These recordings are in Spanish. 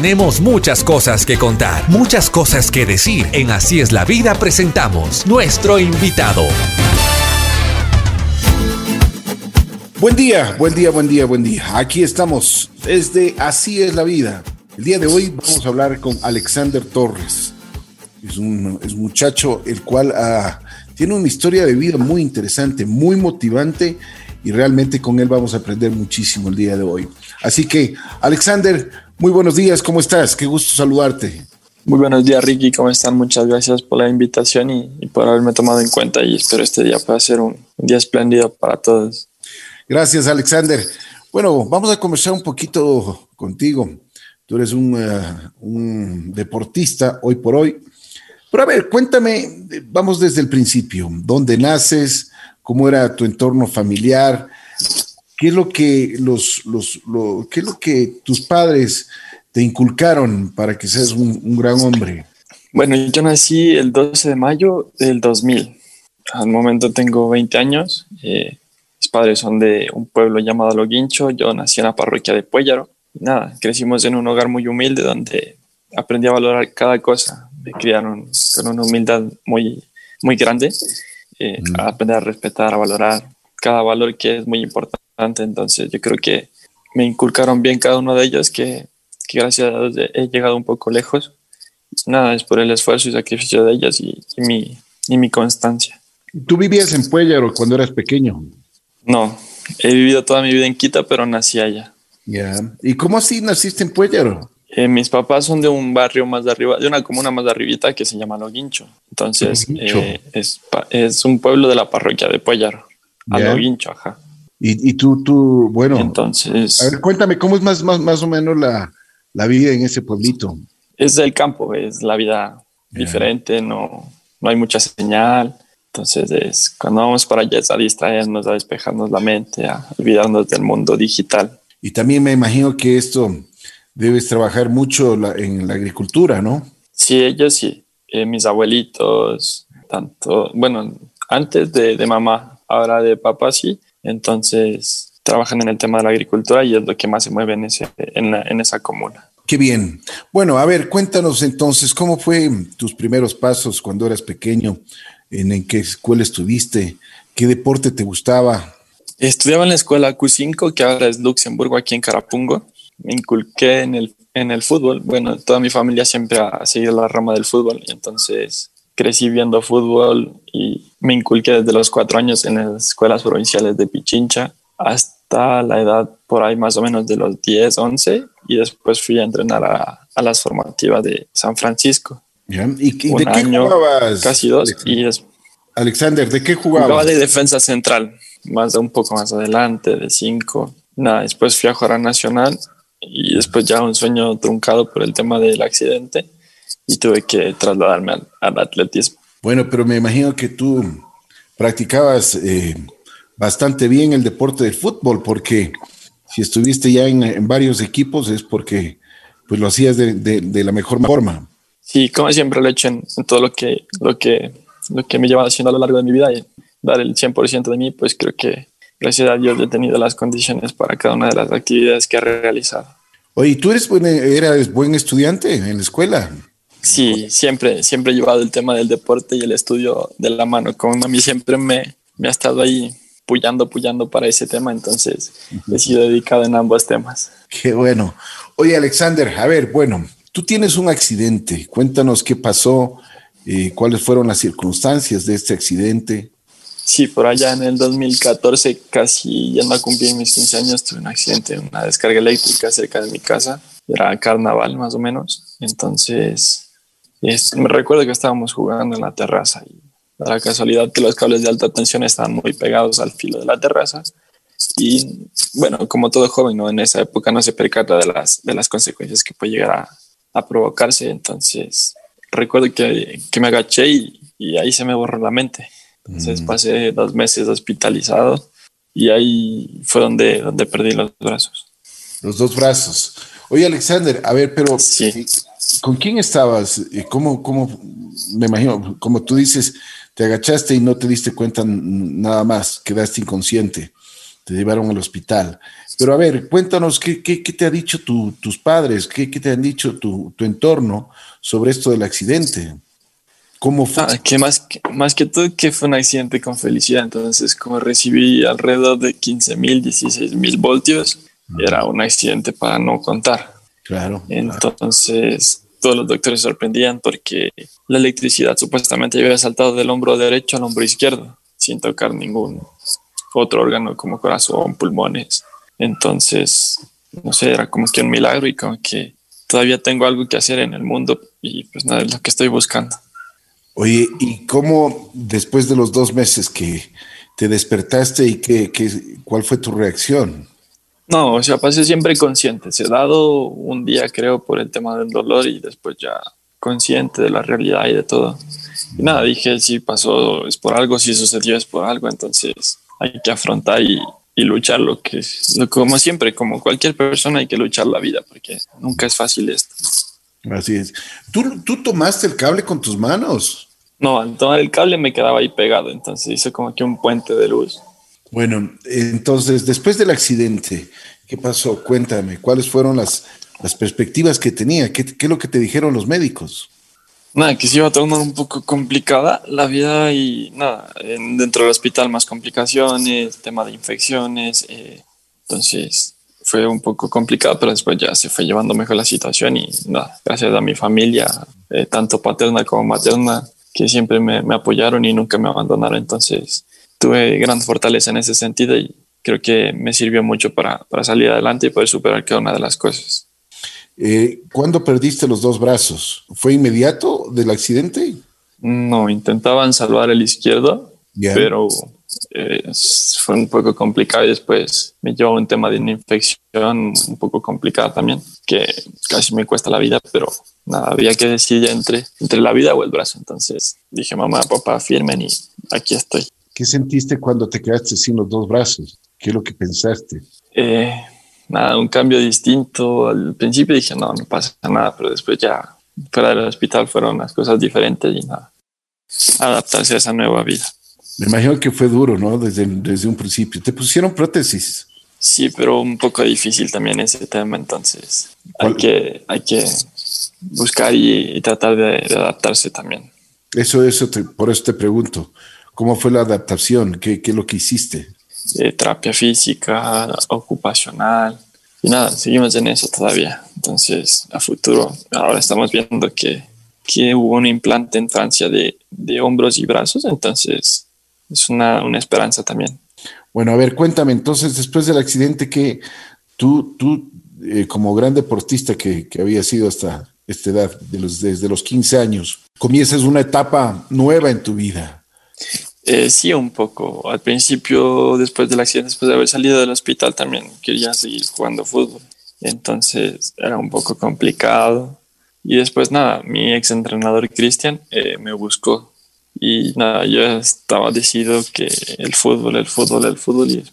tenemos muchas cosas que contar, muchas cosas que decir. En Así es la vida presentamos nuestro invitado. Buen día, buen día, buen día, buen día. Aquí estamos desde Así es la vida. El día de hoy vamos a hablar con Alexander Torres. Es un, es muchacho el cual ah, tiene una historia de vida muy interesante, muy motivante y realmente con él vamos a aprender muchísimo el día de hoy. Así que, Alexander, muy buenos días, ¿cómo estás? Qué gusto saludarte. Muy buenos días, Ricky, ¿cómo están? Muchas gracias por la invitación y, por haberme tomado en cuenta y espero este día pueda ser un, día espléndido para todos. Gracias, Alexander. Bueno, vamos a conversar un poquito contigo. Tú eres un, eh, un deportista hoy por hoy. Pero a ver, cuéntame, vamos desde el principio, ¿dónde naces? cómo era tu entorno familiar, qué es lo que los, los qué es lo que tus padres te inculcaron para que seas un, gran hombre. Bueno, yo nací el 12 de mayo del 2000. Al momento tengo 20 años. Eh, mis padres son de un pueblo llamado Loguincho. Yo nací en la parroquia de Puellaro. Nada, crecimos en un hogar muy humilde donde aprendí a valorar cada cosa. Me criaron con una humildad muy, muy grande eh, aprender a respetar, a valorar cada valor que es muy importante. Entonces yo creo que me inculcaron bien cada uno de ellos, que, que gracias a Dios he llegado un poco lejos. Nada, es por el esfuerzo y sacrificio de ellos y, mi, y mi constancia. ¿Tú vivías en Puellaro cuando eras pequeño? No, he vivido toda mi vida en Quita, pero nací allá. Ya. ¿Y cómo así naciste en Puellaro? Eh, mis papás son de un barrio más de arriba, de una comuna más de arribita que se llama Loguincho. Entonces, eh, es, es, un pueblo de la parroquia de Puellar, a Loguincho, ajá. Y, y, tú, tú, bueno, entonces... A ver, cuéntame, ¿cómo es más, más, más o menos la, la vida en ese pueblito? Es del campo, es la vida diferente, no, no hay mucha señal. Entonces, es, cuando vamos para allá es a distraernos, a despejarnos la mente, a olvidarnos del mundo digital. Y también me imagino que esto debes trabajar mucho en la agricultura, ¿no? Sí, ellos sí. Eh, mis abuelitos, tanto, bueno, antes de, mamá, ahora de papá sí. Entonces trabajan en el tema de la agricultura y es lo que más se mueve en, ese, en, esa comuna. Qué bien. Bueno, a ver, cuéntanos entonces, ¿cómo fue tus primeros pasos cuando eras pequeño? ¿En, en qué escuela estuviste? ¿Qué deporte te gustaba? Estudiaba en la escuela Q5, que ahora es Luxemburgo, aquí en Carapungo me inculqué en el, en el fútbol. Bueno, toda mi familia siempre ha seguido la rama del fútbol entonces crecí viendo fútbol y me inculqué desde los cuatro años en las escuelas provinciales de Pichincha hasta la edad por ahí más o menos de los 10, 11 y después fui a entrenar a, a las formativas de San Francisco. ¿Y, de qué jugabas? Casi dos. Y Alexander, ¿de qué jugabas? Jugaba de defensa central, más de un poco más adelante, de cinco. Nada, después fui a jugar a Nacional y después ya un sueño truncado por el tema del accidente y tuve que trasladarme al, atletismo. Bueno, pero me imagino que tú practicabas eh, bastante bien el deporte del fútbol porque si estuviste ya en, varios equipos es porque pues lo hacías de, la mejor forma. Sí, como siempre lo he hecho en, todo lo que, lo, que, lo que me lleva haciendo a lo largo de mi vida y dar el 100% de mí, pues creo que gracias a Dios he tenido las condiciones para cada una de las actividades que he realizado. Oye, ¿tú eres buen, eras buen estudiante en la escuela? Sí, siempre, siempre he llevado el tema del deporte y el estudio de la mano. Como a mí siempre me, me ha estado ahí puyando, puyando para ese tema, entonces he sido dedicado en ambos temas. Qué bueno. Oye, Alexander, a ver, bueno, tú tienes un accidente. Cuéntanos qué pasó, eh, cuáles fueron las circunstancias de este accidente. Sí, por allá en el 2014, casi ya no cumplí mis 15 años, tuve un accidente, una descarga eléctrica cerca de mi casa. Era carnaval más o menos. Entonces, me recuerdo que estábamos jugando en la terraza y la casualidad que los cables de alta tensión estaban muy pegados al filo de la terraza. Y bueno, como todo joven, ¿no? en esa época no se percata de las, de las consecuencias que puede llegar a, a provocarse. Entonces, recuerdo que, que me agaché y, y ahí se me borró la mente entonces mm. pasé dos meses hospitalizado y ahí fue donde, donde perdí los brazos. Los dos brazos. Oye, Alexander, a ver, pero sí. ¿Con quién estabas? ¿Cómo, cómo, me imagino, como tú dices, te agachaste y no te diste cuenta nada más, quedaste inconsciente. te llevaron al hospital. Pero a ver, cuéntanos qué, qué, te ha dicho tus padres, qué, qué, te han dicho tu, tu, entorno sobre esto del accidente. ¿Cómo fue? Ah, que más, que más que todo que fue un accidente con felicidad. Entonces, como recibí alrededor de 15 mil, 16 mil voltios, era un accidente para no contar. Claro. Entonces, todos los doctores sorprendían porque la electricidad supuestamente había saltado del hombro derecho al hombro izquierdo sin tocar ningún otro órgano como corazón, pulmones. Entonces, no sé, era como que un milagro y como que todavía tengo algo que hacer en el mundo y pues nada, es lo que estoy buscando. Oye, ¿y cómo después de los dos meses que te despertaste y que, cuál fue tu reacción? No, o sea, pasé siempre consciente. Se ha dado un día, creo, por el tema del dolor y después ya consciente de la realidad y de todo. Y nada, dije, si pasó es por algo, si sucedió es por algo, entonces hay que afrontar y, y luchar lo que es, como siempre, como cualquier persona hay que luchar la vida, porque nunca es fácil esto. Así es. ¿Tú, tú tomaste el cable con tus manos? No, al tomar el cable me quedaba ahí pegado, entonces hice como que un puente de luz. Bueno, entonces, después del accidente, ¿qué pasó? Cuéntame, ¿cuáles fueron las, las perspectivas que tenía? ¿Qué, ¿Qué, es lo que te dijeron los médicos? Nada, que se iba a tornar un poco complicada la vida y nada, dentro del hospital más complicaciones, tema de infecciones, eh, entonces fue un poco complicado, pero después ya se fue llevando mejor la situación y nada, gracias a mi familia, eh, tanto paterna como materna, que siempre me, me apoyaron y nunca me abandonaron, entonces tuve gran fortaleza en ese sentido y creo que me sirvió mucho para, para salir adelante y poder superar cada una de las cosas. Eh, ¿Cuándo perdiste los dos brazos? ¿Fue inmediato del accidente? No, intentaban salvar el izquierdo, pero eh, fue un poco complicado y después me llevó un tema de una infección un poco complicada también, que casi me cuesta la vida, pero nada, había que decidir entre, entre la vida o el brazo. Entonces dije, mamá, papá, firmen y aquí estoy. ¿Qué sentiste cuando te quedaste sin los dos brazos? ¿Qué es lo que pensaste? Eh, nada, un cambio distinto. Al principio dije, no, no pasa nada, pero después ya fuera del hospital fueron las cosas diferentes y nada, adaptarse a esa nueva vida. Me imagino que fue duro, ¿no? Desde, desde un principio. ¿Te pusieron prótesis? Sí, pero un poco difícil también ese tema, entonces hay que, hay que buscar y, tratar de, adaptarse también. Eso, eso, por eso te pregunto. ¿Cómo fue la adaptación? ¿Qué, qué es lo que hiciste? Eh, terapia física, ocupacional. Y nada, seguimos en eso todavía. Entonces, a futuro, ahora estamos viendo que, que hubo un implante en Francia de, de hombros y brazos. Entonces, es una, una, esperanza también. Bueno, a ver, cuéntame, entonces, después del accidente que tú, tú eh, como gran deportista que, que había sido hasta esta edad, de los, desde los 15 años, comienzas una etapa nueva en tu vida. Eh, sí, un poco. Al principio, después del accidente, después de haber salido del hospital, también quería seguir jugando fútbol. Entonces era un poco complicado. Y después, nada, mi ex entrenador Cristian eh, me buscó. Y nada, yo estaba decidido que el fútbol, el fútbol, el fútbol. Y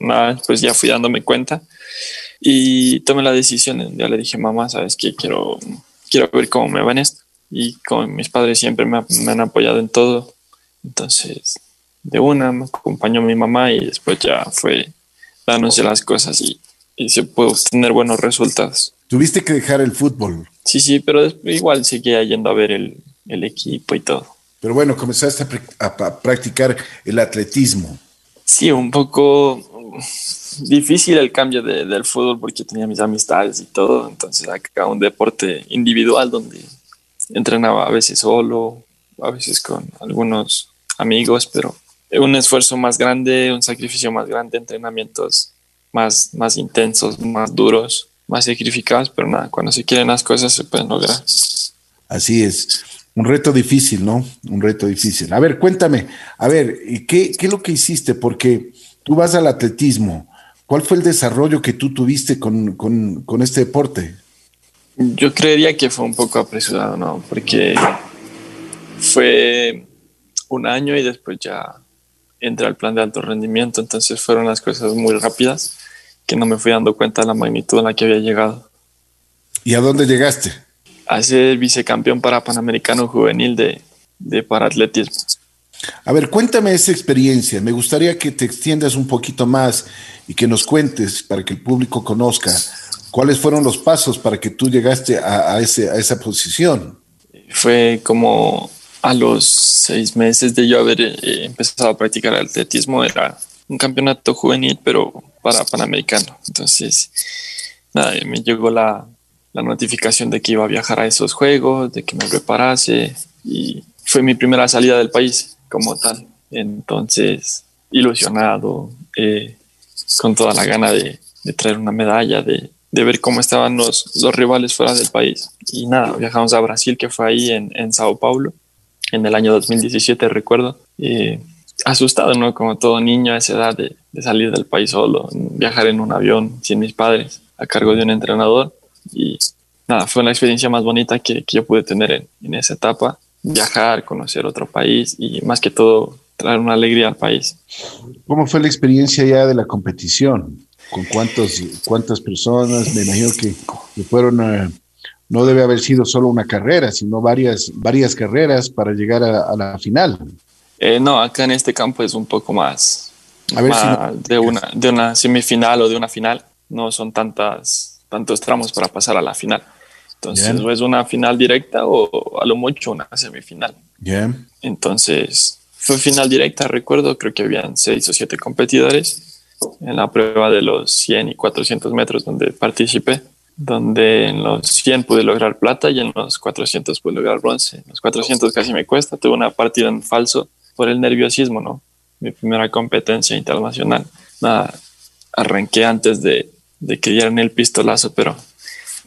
nada, pues ya fui dándome cuenta. Y tomé la decisión. Ya le dije, mamá, ¿sabes qué? Quiero, quiero ver cómo me va en esto. Y con mis padres siempre me han apoyado en todo entonces, de una me acompañó mi mamá y después ya fue dándose las cosas y, se pudo obtener buenos resultados. Tuviste que dejar el fútbol. Sí, sí, pero igual seguía yendo a ver el, equipo y todo. Pero bueno, comenzaste a, practicar el atletismo. Sí, un poco difícil el cambio del fútbol porque tenía mis amistades y todo. Entonces acá un deporte individual donde entrenaba a veces solo, a veces con algunos amigos, pero un esfuerzo más grande, un sacrificio más grande, entrenamientos más, más intensos, más duros, más sacrificados, pero nada, cuando se quieren las cosas se pueden lograr. Así es. Un reto difícil, ¿no? Un reto difícil. A ver, cuéntame, a ver, ¿qué, qué es lo que hiciste? Porque tú vas al atletismo. ¿Cuál fue el desarrollo que tú tuviste con, con, con este deporte? Yo creería que fue un poco apresurado, ¿no? Porque fue un año y después ya entré al plan de alto rendimiento, entonces fueron las cosas muy rápidas que no me fui dando cuenta de la magnitud en la que había llegado. ¿Y a dónde llegaste? A ser vicecampeón para Panamericano Juvenil de, de paratletismo. A ver, cuéntame esa experiencia. Me gustaría que te extiendas un poquito más y que nos cuentes para que el público conozca cuáles fueron los pasos para que tú llegaste a, ese, a esa posición. Fue como a los seis meses de yo haber eh, empezado a practicar atletismo, era un campeonato juvenil, pero para Panamericano. Entonces, nada, me llegó la, la notificación de que iba a viajar a esos juegos, de que me preparase y fue mi primera salida del país como tal. Entonces, ilusionado, eh, con toda la gana de, traer una medalla, de, ver cómo estaban los, los, rivales fuera del país. Y nada, viajamos a Brasil, que fue ahí en, en Sao Paulo, en el año 2017, recuerdo. asustado, ¿no? Como todo niño a esa edad de, salir del país solo, viajar en un avión sin mis padres, a cargo de un entrenador. Y nada, fue la experiencia más bonita que, que yo pude tener en, en esa etapa viajar, conocer otro país y más que todo traer una alegría al país. ¿Cómo fue la experiencia ya de la competición? ¿Con cuántos, cuántas personas? Me imagino que, fueron a, no debe haber sido solo una carrera, sino varias, varias carreras para llegar a, la final. Eh, no, acá en este campo es un poco más, a ver si de, una, de una semifinal o de una final. No son tantas, tantos tramos para pasar a la final. Entonces, es una final directa o a lo mucho una semifinal. Entonces, fue final directa, recuerdo, creo que habían seis o siete competidores en la prueba de los 100 y 400 metros donde participé, donde en los 100 pude lograr plata y en los 400 pude lograr bronce. En los 400 casi me cuesta, tuve una partida en falso por el nerviosismo, ¿no? Mi primera competencia internacional. Nada, arranqué antes de, de que dieran el pistolazo, pero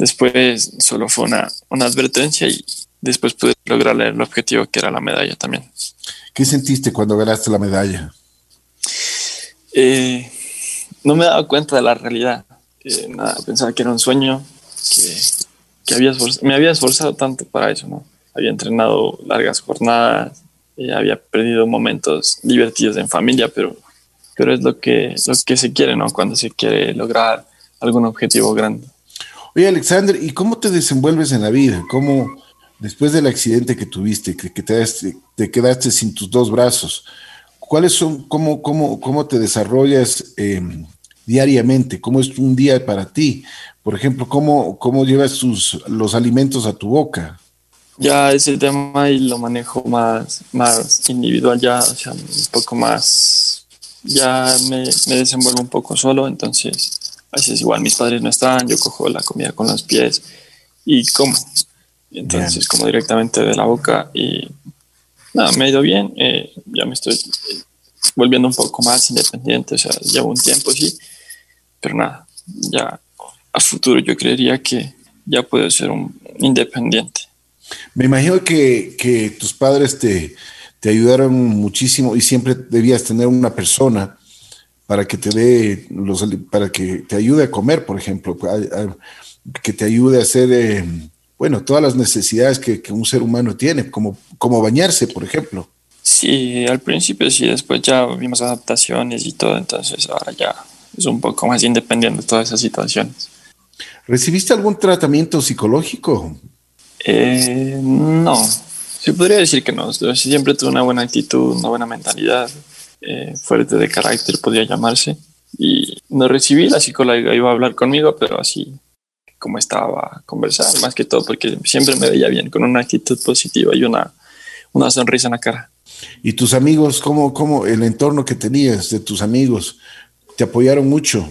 Después solo fue una, una advertencia y después pude lograr el objetivo que era la medalla también. ¿Qué sentiste cuando ganaste la medalla? Eh, no me daba cuenta de la realidad. Nada, pensaba que era un sueño, que, había me había esforzado tanto para eso, ¿no? Había entrenado largas jornadas, eh, había perdido momentos divertidos en familia, pero, pero es lo que, lo que se quiere, ¿no? Cuando se quiere lograr algún objetivo grande. Oye, Alexander, ¿y cómo te desenvuelves en la vida? ¿Cómo, después del accidente que tuviste, que, te, quedaste sin tus dos brazos, cuáles son, cómo, cómo, cómo te desarrollas em, diariamente? ¿Cómo es un día para ti? Por ejemplo, ¿cómo, cómo llevas tus, los alimentos a tu boca? Ya ese tema y lo manejo más, más individual, ya, o sea, un poco más, ya me, me desenvuelvo un poco solo, entonces a veces igual mis padres no están, yo cojo la comida con los pies y como. Entonces, como directamente de la boca y nada, me ha ido bien, eh, ya me estoy volviendo un poco más independiente, o sea, llevo un tiempo, sí, pero nada, ya a futuro yo creería que ya puedo ser un independiente. Me imagino que, que tus padres te, te ayudaron muchísimo y siempre debías tener una persona para que te dé los, para que te ayude a comer, por ejemplo, que te ayude a hacer, eh, bueno, todas las necesidades que, un ser humano tiene, como, como bañarse, por ejemplo. Sí, al principio sí, después ya vimos adaptaciones y todo, entonces ahora ya es un poco más independiente de todas esas situaciones. ¿Recibiste algún tratamiento psicológico? Eh, no, sí podría decir que no. siempre tuve una buena actitud, una buena mentalidad. Eh, fuerte de carácter, podría llamarse. Y no recibí, la psicóloga iba a hablar conmigo, pero así como estaba a conversar, más que todo porque siempre me veía bien, con una actitud positiva y una, una sonrisa en la cara. ¿Y tus amigos, cómo, cómo el entorno que tenías de tus amigos, te apoyaron mucho?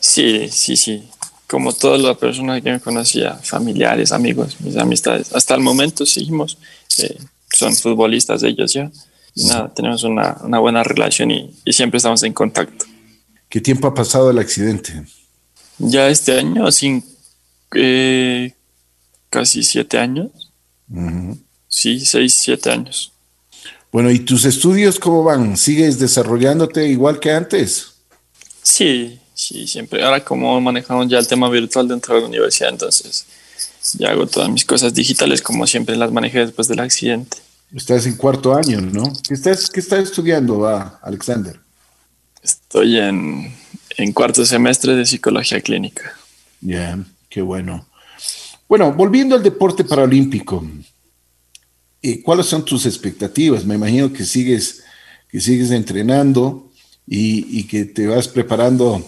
Sí, sí, sí. Como todas las personas que me conocía, familiares, amigos, mis amistades. Hasta el momento seguimos. Eh, son futbolistas ellos ya nada, tenemos una, buena relación y, siempre estamos en contacto. ¿Qué tiempo ha pasado el accidente? Ya este año, sin, eh, casi siete años. Sí, seis, siete años. Bueno, ¿y tus estudios cómo van? ¿Sigues desarrollándote igual que antes? Sí, sí, siempre. Ahora como manejamos ya el tema virtual dentro de la universidad, entonces ya hago todas mis cosas digitales como siempre las manejé después del accidente. Estás en cuarto año, ¿no? ¿Qué estás, qué estás estudiando, Alexander? Estoy en, cuarto semestre de psicología clínica. Ya, qué bueno. Bueno, volviendo al deporte paralímpico, eh, ¿cuáles son tus expectativas? Me imagino que sigues, que sigues entrenando y, que te vas preparando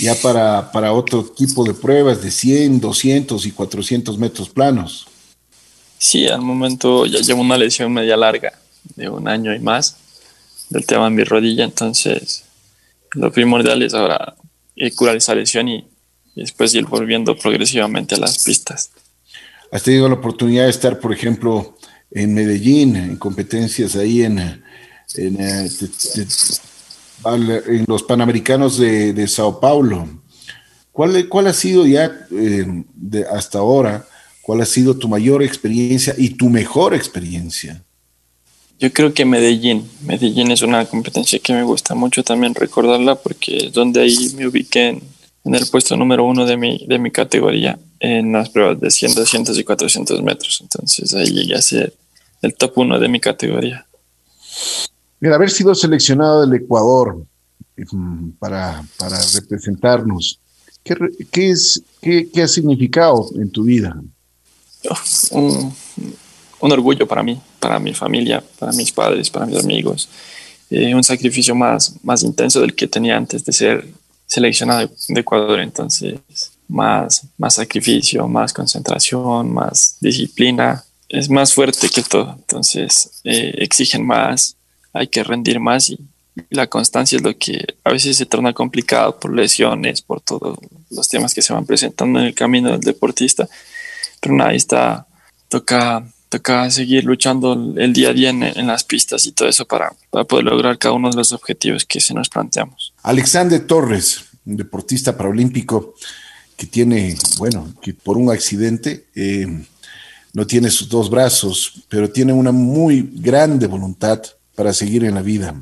ya para, para, otro tipo de pruebas de 100, 200 y 400 metros planos. Sí, al momento ya llevo una lesión media larga de un año y más del tema en mi rodilla, entonces lo primordial es ahora curar esa lesión y, después ir volviendo progresivamente a las pistas. ¿Has tenido la oportunidad de estar, por ejemplo, en Medellín, en competencias ahí en, en, eh, los Panamericanos de, Sao Paulo? ¿Cuál, ¿Cuál, ha sido ya eh, de hasta ahora, cuál ha sido tu mayor experiencia y tu mejor experiencia? Yo creo que Medellín. Medellín es una competencia que me gusta mucho también recordarla porque es donde ahí me ubiqué en, el puesto número uno de mi, de mi categoría en las pruebas de 100, 200 y 400 metros. Entonces ahí llegué a ser el top uno de mi categoría. Mira, haber sido seleccionado del Ecuador mm, para, para representarnos, ¿qué, qué es, qué, qué, ha significado en tu vida? un, un orgullo para mí, para mi familia, para mis padres, para mis amigos. Eh, un sacrificio más, más intenso del que tenía antes de ser seleccionado de Ecuador. Entonces, más, más sacrificio, más concentración, más disciplina. Es más fuerte que todo. Entonces, eh, exigen más, hay que rendir más y, la constancia es lo que a veces se torna complicado por lesiones, por todos los temas que se van presentando en el camino del deportista. Pero nada, está, toca toca seguir luchando el día a día en, las pistas y todo eso para, para, poder lograr cada uno de los objetivos que se nos planteamos. Alexander Torres, un deportista paralímpico que tiene, bueno, que por un accidente eh, no tiene sus dos brazos, pero tiene una muy grande voluntad para seguir en la vida.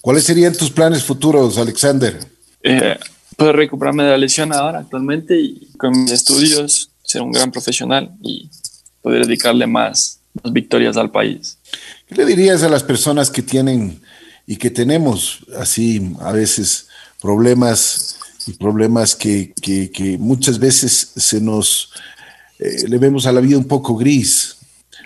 ¿Cuáles serían tus planes futuros, Alexander? Eh, poder recuperarme de la lesión ahora actualmente y con mis estudios ser un gran profesional y poder dedicarle más, victorias al país. ¿Qué le dirías a las personas que tienen y que tenemos así a veces problemas y problemas que, muchas veces se nos eh, le vemos a la vida un poco gris?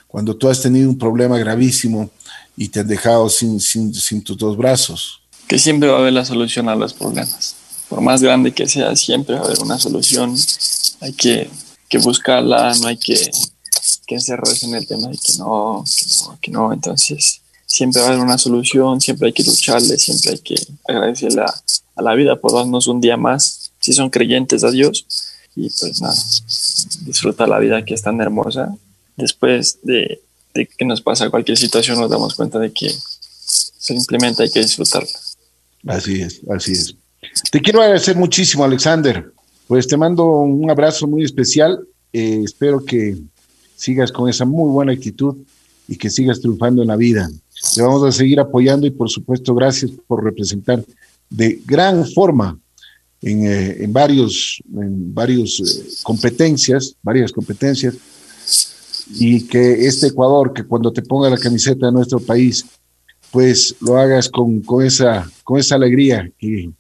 Cuando tú has tenido un problema gravísimo y te han dejado sin, sin, sin tus dos brazos. Que siempre va a haber la solución a los problemas. Por más grande que sea, siempre va a haber una solución. Hay que, que buscarla, no hay que que encerrarse en el tema de que no, que no, que no. Entonces, siempre va a haber una solución, siempre hay que lucharle, siempre hay que agradecerle a, la vida por darnos un día más, si son creyentes a Dios. Y pues nada, disfrutar la vida que es tan hermosa. Después de, de que nos pasa cualquier situación, nos damos cuenta de que simplemente hay que disfrutarla. Así es, así es. Te quiero agradecer muchísimo, Alexander. Pues te mando un abrazo muy especial. Eh, espero que sigas con esa muy buena actitud y que sigas triunfando en la vida. Te vamos a seguir apoyando y por supuesto gracias por representar de gran forma en, eh, varios, en varios eh, competencias, varias competencias, y que este Ecuador, que cuando te ponga la camiseta de nuestro país, pues lo hagas con, con, esa, con esa alegría que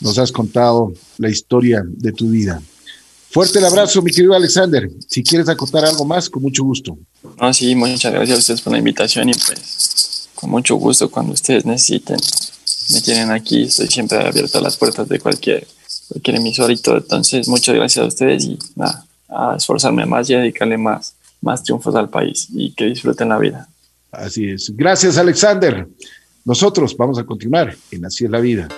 nos has contado la historia de tu vida. Fuerte el abrazo, mi querido Alexander. Si quieres acotar algo más, con mucho gusto. No, sí, muchas gracias a ustedes por la invitación y pues con mucho gusto cuando ustedes necesiten. Me tienen aquí, estoy siempre abierto a las puertas de cualquier, cualquier emisor y todo. Entonces, muchas gracias a ustedes y nada, a esforzarme más y a dedicarle más, más triunfos al país y que disfruten la vida. Así es. Gracias, Alexander. Nosotros vamos a continuar en Así es la vida.